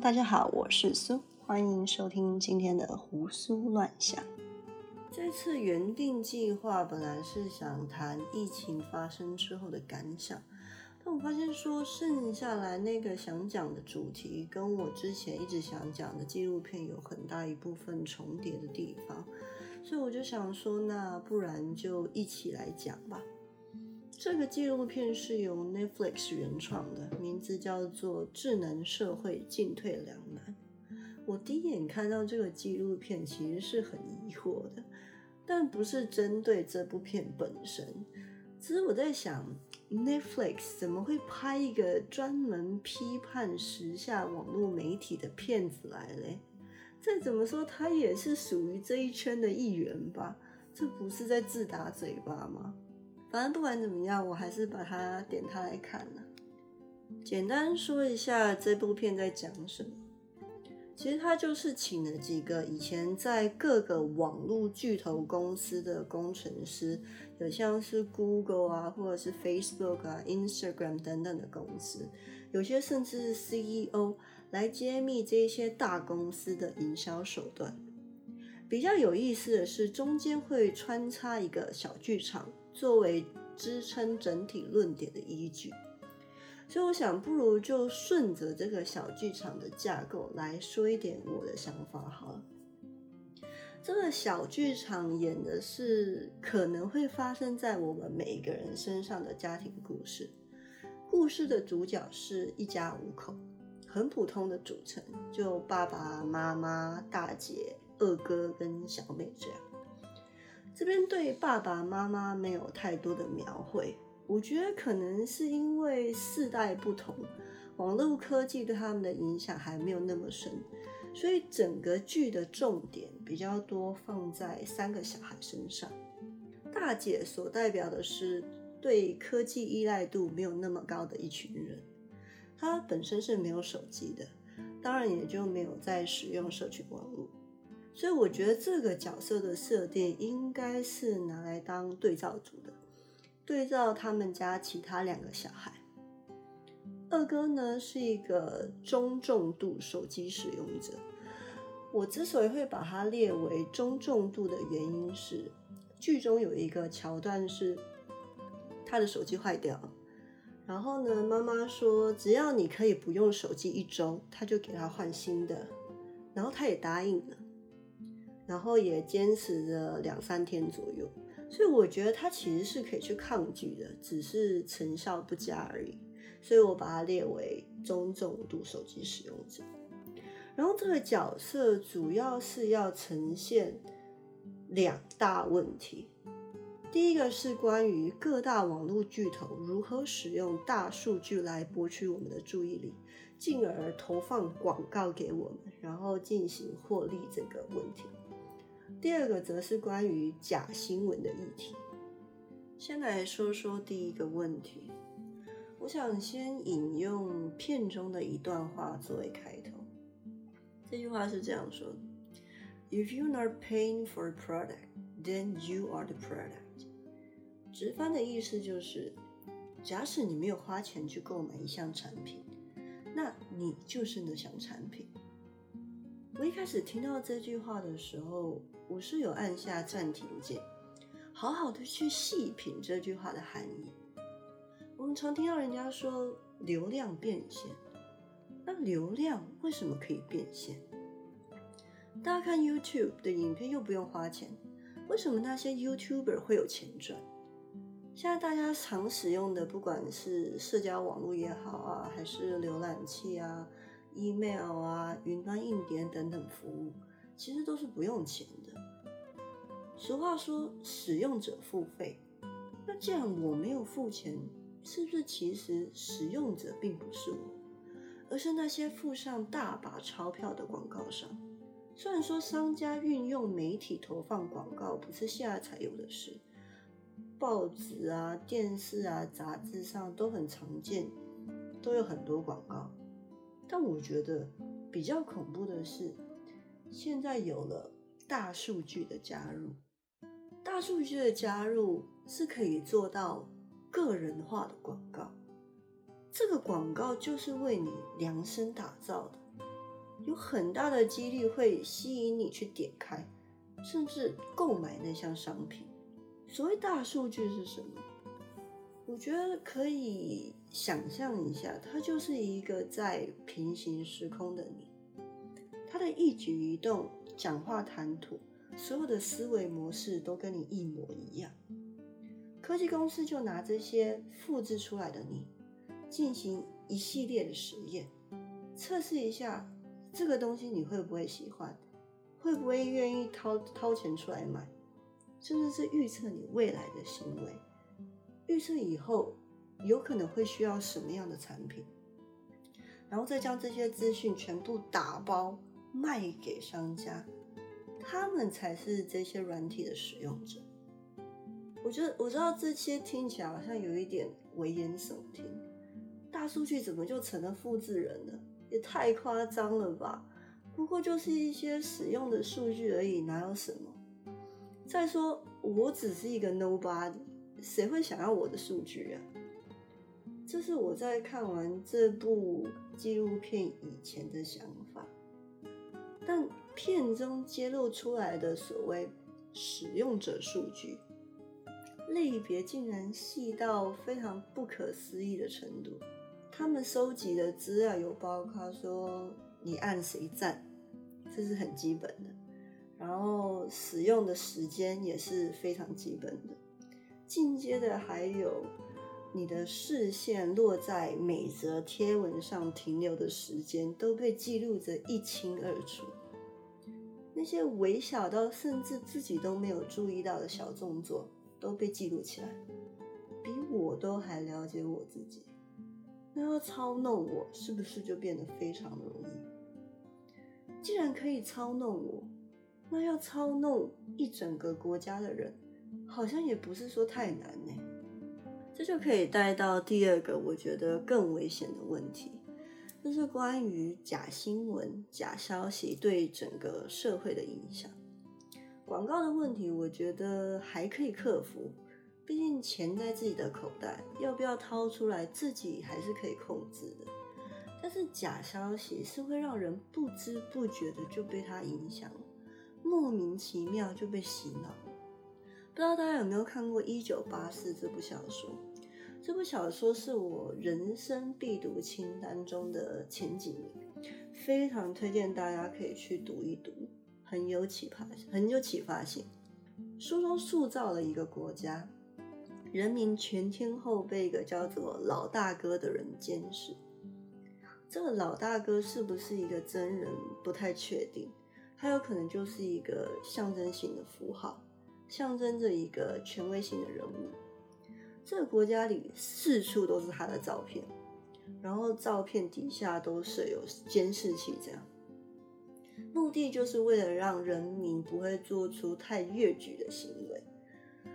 大家好，我是苏，欢迎收听今天的胡思乱想。这次原定计划本来是想谈疫情发生之后的感想，但我发现说剩下来那个想讲的主题，跟我之前一直想讲的纪录片有很大一部分重叠的地方，所以我就想说，那不然就一起来讲吧。这个纪录片是由 Netflix 原创的，名字叫做《智能社会进退两难》。我第一眼看到这个纪录片，其实是很疑惑的，但不是针对这部片本身，只是我在想，Netflix 怎么会拍一个专门批判时下网络媒体的片子来嘞？再怎么说，他也是属于这一圈的一员吧？这不是在自打嘴巴吗？反正不管怎么样，我还是把它点开来看了。简单说一下这部片在讲什么。其实他就是请了几个以前在各个网络巨头公司的工程师，有像是 Google 啊，或者是 Facebook 啊、Instagram 等等的公司，有些甚至是 CEO 来揭秘这些大公司的营销手段。比较有意思的是，中间会穿插一个小剧场。作为支撑整体论点的依据，所以我想，不如就顺着这个小剧场的架构来说一点我的想法好了。这个小剧场演的是可能会发生在我们每一个人身上的家庭故事。故事的主角是一家五口，很普通的组成，就爸爸妈妈、大姐、二哥跟小妹这样。这边对爸爸妈妈没有太多的描绘，我觉得可能是因为世代不同，网络科技对他们的影响还没有那么深，所以整个剧的重点比较多放在三个小孩身上。大姐所代表的是对科技依赖度没有那么高的一群人，她本身是没有手机的，当然也就没有在使用社群网络。所以我觉得这个角色的设定应该是拿来当对照组的，对照他们家其他两个小孩。二哥呢是一个中重度手机使用者。我之所以会把他列为中重度的原因是，剧中有一个桥段是他的手机坏掉，然后呢妈妈说只要你可以不用手机一周，他就给他换新的，然后他也答应了。然后也坚持了两三天左右，所以我觉得他其实是可以去抗拒的，只是成效不佳而已。所以我把它列为中重度手机使用者。然后这个角色主要是要呈现两大问题，第一个是关于各大网络巨头如何使用大数据来博取我们的注意力，进而投放广告给我们，然后进行获利这个问题。第二个则是关于假新闻的议题。先来说说第一个问题，我想先引用片中的一段话作为开头。这句话是这样说的：“If you are paying for a product, then you are the product。”直翻的意思就是，假使你没有花钱去购买一项产品，那你就是那项产品。我一开始听到这句话的时候，我是有按下暂停键，好好的去细品这句话的含义。我们常听到人家说流量变现，那流量为什么可以变现？大家看 YouTube 的影片又不用花钱，为什么那些 YouTuber 会有钱赚？现在大家常使用的，不管是社交网络也好啊，还是浏览器啊。Email 啊，云端硬碟等等服务，其实都是不用钱的。俗话说，使用者付费。那既然我没有付钱，是不是其实使用者并不是我，而是那些付上大把钞票的广告商？虽然说商家运用媒体投放广告不是现在才有的事，报纸啊、电视啊、杂志上都很常见，都有很多广告。但我觉得比较恐怖的是，现在有了大数据的加入，大数据的加入是可以做到个人化的广告。这个广告就是为你量身打造的，有很大的几率会吸引你去点开，甚至购买那项商品。所谓大数据是什么？我觉得可以想象一下，他就是一个在平行时空的你，他的一举一动、讲话谈吐，所有的思维模式都跟你一模一样。科技公司就拿这些复制出来的你，进行一系列的实验，测试一下这个东西你会不会喜欢，会不会愿意掏掏钱出来买，甚至是预测你未来的行为。预测以后有可能会需要什么样的产品，然后再将这些资讯全部打包卖给商家，他们才是这些软体的使用者。我觉得我知道这些听起来好像有一点危言耸听，大数据怎么就成了复制人了？也太夸张了吧！不过就是一些使用的数据而已，哪有什么？再说我只是一个 nobody。谁会想要我的数据啊？这是我在看完这部纪录片以前的想法，但片中揭露出来的所谓使用者数据类别，竟然细到非常不可思议的程度。他们收集的资料有包括说你按谁赞，这是很基本的，然后使用的时间也是非常基本的。进阶的还有你的视线落在每则贴文上停留的时间都被记录着一清二楚，那些微小到甚至自己都没有注意到的小动作都被记录起来，比我都还了解我自己。那要操弄我，是不是就变得非常容易？既然可以操弄我，那要操弄一整个国家的人。好像也不是说太难呢，这就可以带到第二个我觉得更危险的问题，就是关于假新闻、假消息对整个社会的影响。广告的问题，我觉得还可以克服，毕竟钱在自己的口袋，要不要掏出来自己还是可以控制的。但是假消息是会让人不知不觉的就被它影响，莫名其妙就被洗脑。不知道大家有没有看过《一九八四》这部小说？这部小说是我人生必读清单中的前几名，非常推荐大家可以去读一读，很有启发，很有启发性。书中塑造了一个国家，人民全天候被一个叫做老大哥的人监视。这个老大哥是不是一个真人，不太确定，他有可能就是一个象征性的符号。象征着一个权威性的人物，这个国家里四处都是他的照片，然后照片底下都设有监视器，这样目的就是为了让人民不会做出太越矩的行为。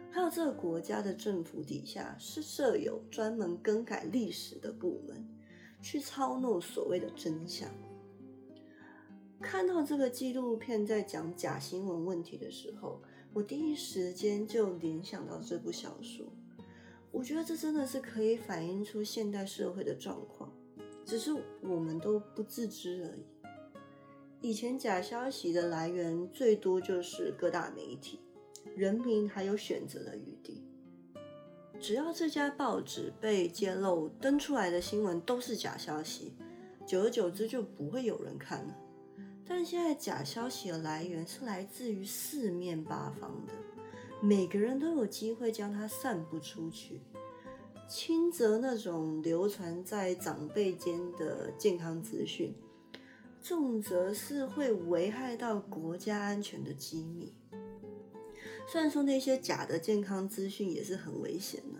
还有这个国家的政府底下是设有专门更改历史的部门，去操弄所谓的真相。看到这个纪录片在讲假新闻问题的时候。我第一时间就联想到这部小说，我觉得这真的是可以反映出现代社会的状况，只是我们都不自知而已。以前假消息的来源最多就是各大媒体，人民还有选择的余地。只要这家报纸被揭露登出来的新闻都是假消息，久而久之就不会有人看了。但现在假消息的来源是来自于四面八方的，每个人都有机会将它散布出去。轻则那种流传在长辈间的健康资讯，重则是会危害到国家安全的机密。虽然说那些假的健康资讯也是很危险的，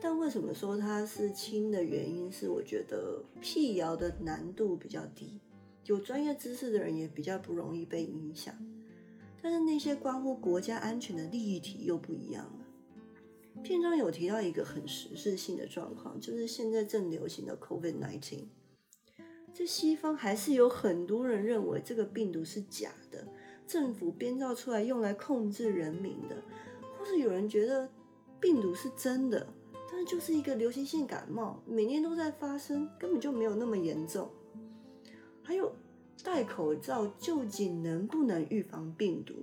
但为什么说它是轻的原因是，我觉得辟谣的难度比较低。有专业知识的人也比较不容易被影响，但是那些关乎国家安全的利益体又不一样了。片中有提到一个很实质性的状况，就是现在正流行的 COVID-19，在西方还是有很多人认为这个病毒是假的，政府编造出来用来控制人民的，或是有人觉得病毒是真的，但是就是一个流行性感冒，每年都在发生，根本就没有那么严重。还有戴口罩究竟能不能预防病毒？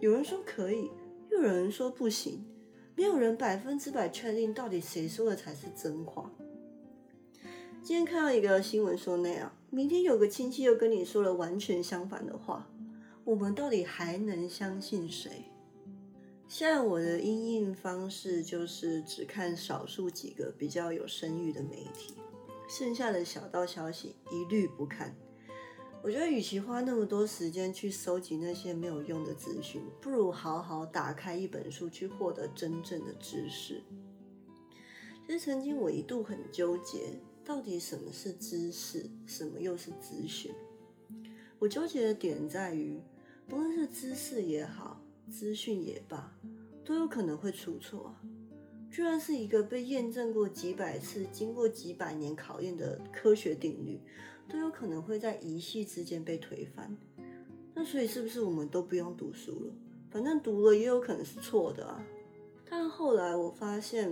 有人说可以，又有人说不行，没有人百分之百确定到底谁说的才是真话。今天看到一个新闻说那样，明天有个亲戚又跟你说了完全相反的话，我们到底还能相信谁？现在我的应应方式就是只看少数几个比较有声誉的媒体，剩下的小道消息一律不看。我觉得，与其花那么多时间去搜集那些没有用的资讯，不如好好打开一本书去获得真正的知识。其实，曾经我一度很纠结，到底什么是知识，什么又是资讯。我纠结的点在于，不论是知识也好，资讯也罢，都有可能会出错。居然是一个被验证过几百次、经过几百年考验的科学定律。都有可能会在一夕之间被推翻，那所以是不是我们都不用读书了？反正读了也有可能是错的啊。但后来我发现，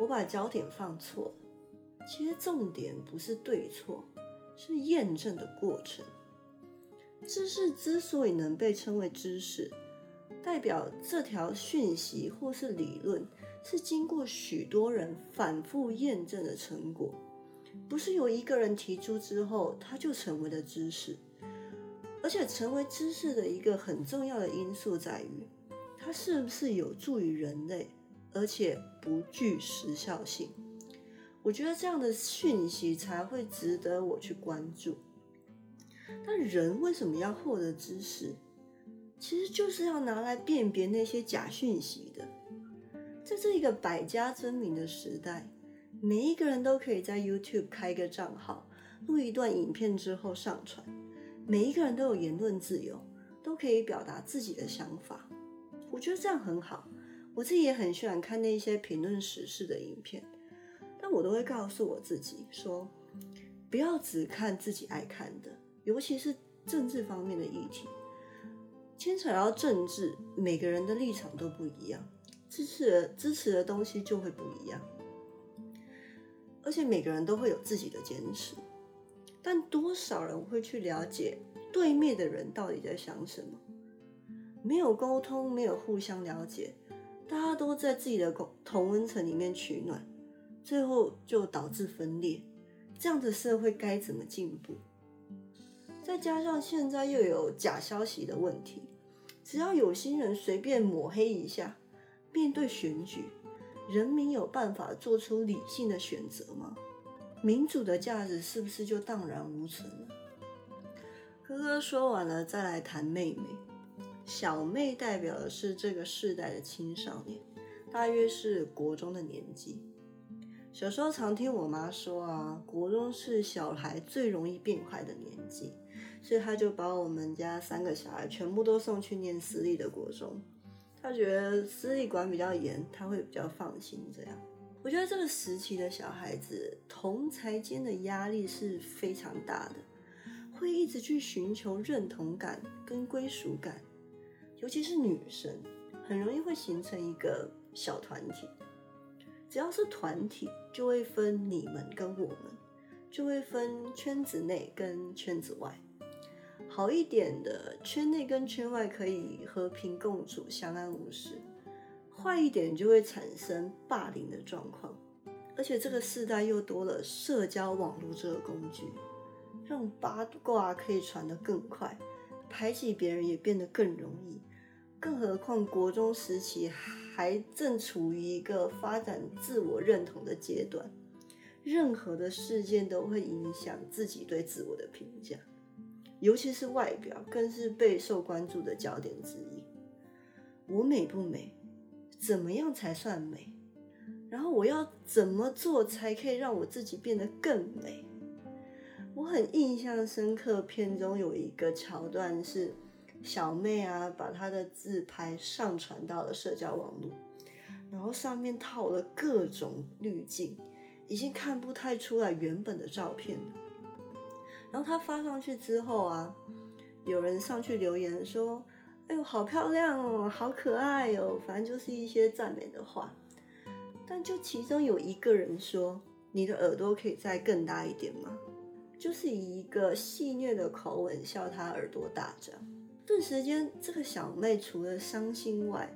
我把焦点放错了。其实重点不是对错，是验证的过程。知识之所以能被称为知识，代表这条讯息或是理论是经过许多人反复验证的成果。不是由一个人提出之后，他就成为了知识，而且成为知识的一个很重要的因素在于，它是不是有助于人类，而且不具时效性。我觉得这样的讯息才会值得我去关注。但人为什么要获得知识？其实就是要拿来辨别那些假讯息的。在这一个百家争鸣的时代。每一个人都可以在 YouTube 开个账号，录一段影片之后上传。每一个人都有言论自由，都可以表达自己的想法。我觉得这样很好。我自己也很喜欢看那些评论时事的影片，但我都会告诉我自己说，不要只看自己爱看的，尤其是政治方面的议题。牵扯到政治，每个人的立场都不一样，支持的支持的东西就会不一样。而且每个人都会有自己的坚持，但多少人会去了解对面的人到底在想什么？没有沟通，没有互相了解，大家都在自己的同温层里面取暖，最后就导致分裂。这样的社会该怎么进步？再加上现在又有假消息的问题，只要有心人随便抹黑一下，面对选举。人民有办法做出理性的选择吗？民主的价值是不是就荡然无存了？哥哥说完了，再来谈妹妹。小妹代表的是这个世代的青少年，大约是国中的年纪。小时候常听我妈说啊，国中是小孩最容易变坏的年纪，所以他就把我们家三个小孩全部都送去念私立的国中。他觉得私立管比较严，他会比较放心。这样，我觉得这个时期的小孩子同才间的压力是非常大的，会一直去寻求认同感跟归属感，尤其是女生，很容易会形成一个小团体。只要是团体，就会分你们跟我们，就会分圈子内跟圈子外。好一点的圈内跟圈外可以和平共处、相安无事；坏一点就会产生霸凌的状况。而且这个时代又多了社交网络这个工具，让八卦可以传得更快，排挤别人也变得更容易。更何况国中时期还正处于一个发展自我认同的阶段，任何的事件都会影响自己对自我的评价。尤其是外表，更是备受关注的焦点之一。我美不美？怎么样才算美？然后我要怎么做才可以让我自己变得更美？我很印象深刻，片中有一个桥段是小妹啊，把她的自拍上传到了社交网络，然后上面套了各种滤镜，已经看不太出来原本的照片了。然后他发上去之后啊，有人上去留言说：“哎呦，好漂亮哦，好可爱哦。”反正就是一些赞美的话。但就其中有一个人说：“你的耳朵可以再更大一点吗？”就是以一个戏谑的口吻笑他耳朵大张。顿时间，这个小妹除了伤心外，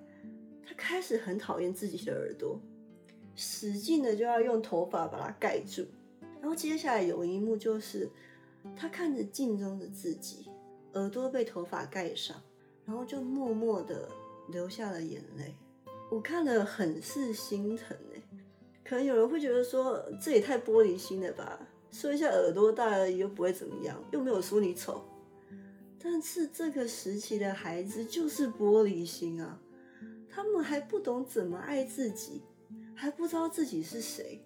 她开始很讨厌自己的耳朵，使劲的就要用头发把它盖住。然后接下来有一幕就是，他看着镜中的自己，耳朵被头发盖上，然后就默默的流下了眼泪。我看了很是心疼哎，可能有人会觉得说这也太玻璃心了吧，说一下耳朵大而已又不会怎么样，又没有说你丑。但是这个时期的孩子就是玻璃心啊，他们还不懂怎么爱自己，还不知道自己是谁，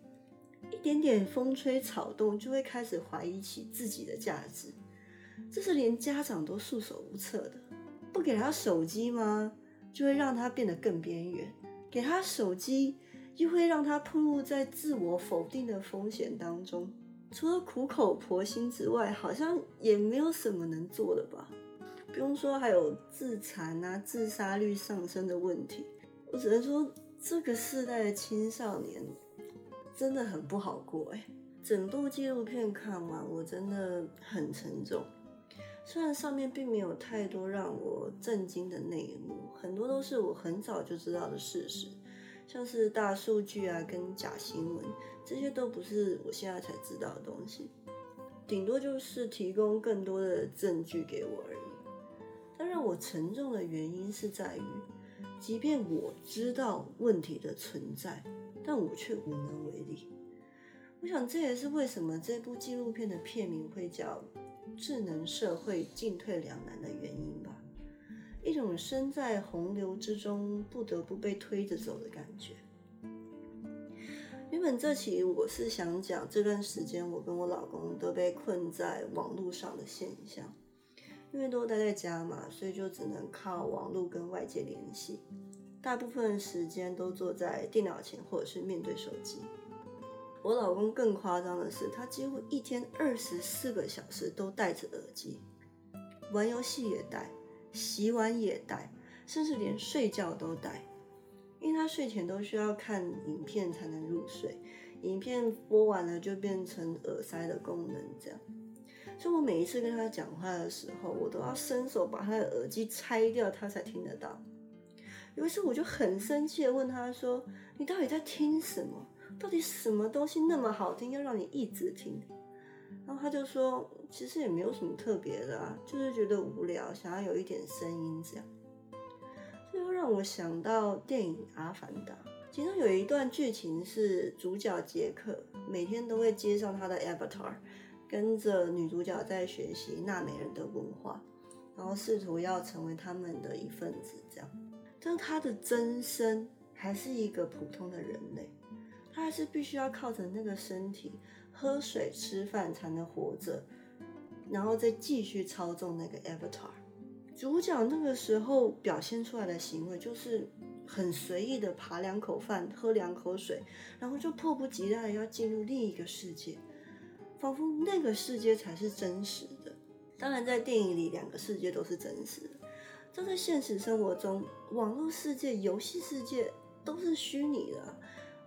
一点点风吹草动就会开始怀疑起自己的价值，这是连家长都束手无策的。不给他手机吗？就会让他变得更边缘；给他手机，又会让他暴露在自我否定的风险当中。除了苦口婆心之外，好像也没有什么能做的吧。不用说，还有自残啊、自杀率上升的问题。我只能说，这个世代的青少年真的很不好过哎。整部纪录片看完，我真的很沉重。虽然上面并没有太多让我震惊的内幕，很多都是我很早就知道的事实。像是大数据啊，跟假新闻，这些都不是我现在才知道的东西，顶多就是提供更多的证据给我而已。但让我沉重的原因是在于，即便我知道问题的存在，但我却无能为力。我想这也是为什么这部纪录片的片名会叫《智能社会进退两难》的原因吧。一种身在洪流之中不得不被推着走的感觉。原本这期我是想讲这段时间我跟我老公都被困在网络上的现象，因为都待在家嘛，所以就只能靠网络跟外界联系，大部分时间都坐在电脑前或者是面对手机。我老公更夸张的是，他几乎一天二十四个小时都戴着耳机，玩游戏也戴。洗碗也戴，甚至连睡觉都戴，因为他睡前都需要看影片才能入睡，影片播完了就变成耳塞的功能，这样。所以我每一次跟他讲话的时候，我都要伸手把他的耳机拆掉，他才听得到。有一次我就很生气的问他说：“你到底在听什么？到底什么东西那么好听，要让你一直听？”然后他就说，其实也没有什么特别的啊，就是觉得无聊，想要有一点声音这样。这又让我想到电影《阿凡达》，其中有一段剧情是主角杰克每天都会接上他的 Avatar，跟着女主角在学习纳美人的文化，然后试图要成为他们的一份子这样。但他的真身还是一个普通的人类，他还是必须要靠着那个身体。喝水、吃饭才能活着，然后再继续操纵那个 Avatar。主角那个时候表现出来的行为就是很随意的扒两口饭、喝两口水，然后就迫不及待的要进入另一个世界，仿佛那个世界才是真实的。当然，在电影里两个世界都是真实的，但在现实生活中，网络世界、游戏世界都是虚拟的，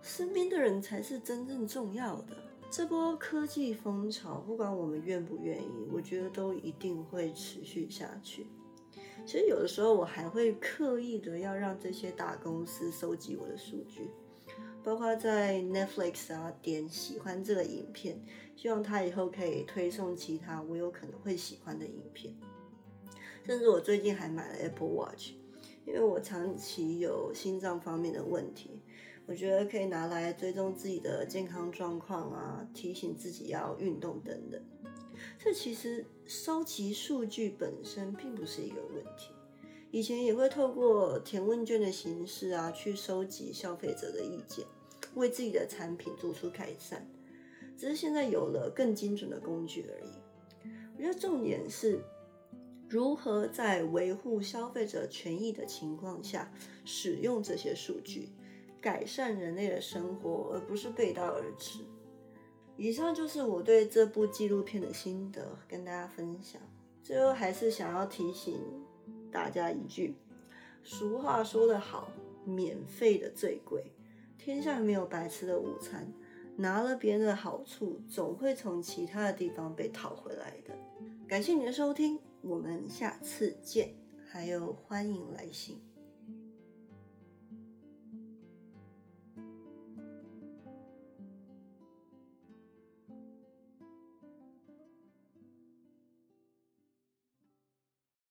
身边的人才是真正重要的。这波科技风潮，不管我们愿不愿意，我觉得都一定会持续下去。其实有的时候，我还会刻意的要让这些大公司收集我的数据，包括在 Netflix 啊点喜欢这个影片，希望他以后可以推送其他我有可能会喜欢的影片。甚至我最近还买了 Apple Watch，因为我长期有心脏方面的问题。我觉得可以拿来追踪自己的健康状况啊，提醒自己要运动等等。这其实收集数据本身并不是一个问题。以前也会透过填问卷的形式啊，去收集消费者的意见，为自己的产品做出改善。只是现在有了更精准的工具而已。我觉得重点是如何在维护消费者权益的情况下使用这些数据改善人类的生活而不是背道而驰。以上就是我对这部纪录片的心得跟大家分享。最后还是想要提醒大家一句俗话说得好免费的最贵。天下没有白吃的午餐拿了别人的好处总会从其他的地方被讨回来的。感谢你的收听。我们下次见还有欢迎来信。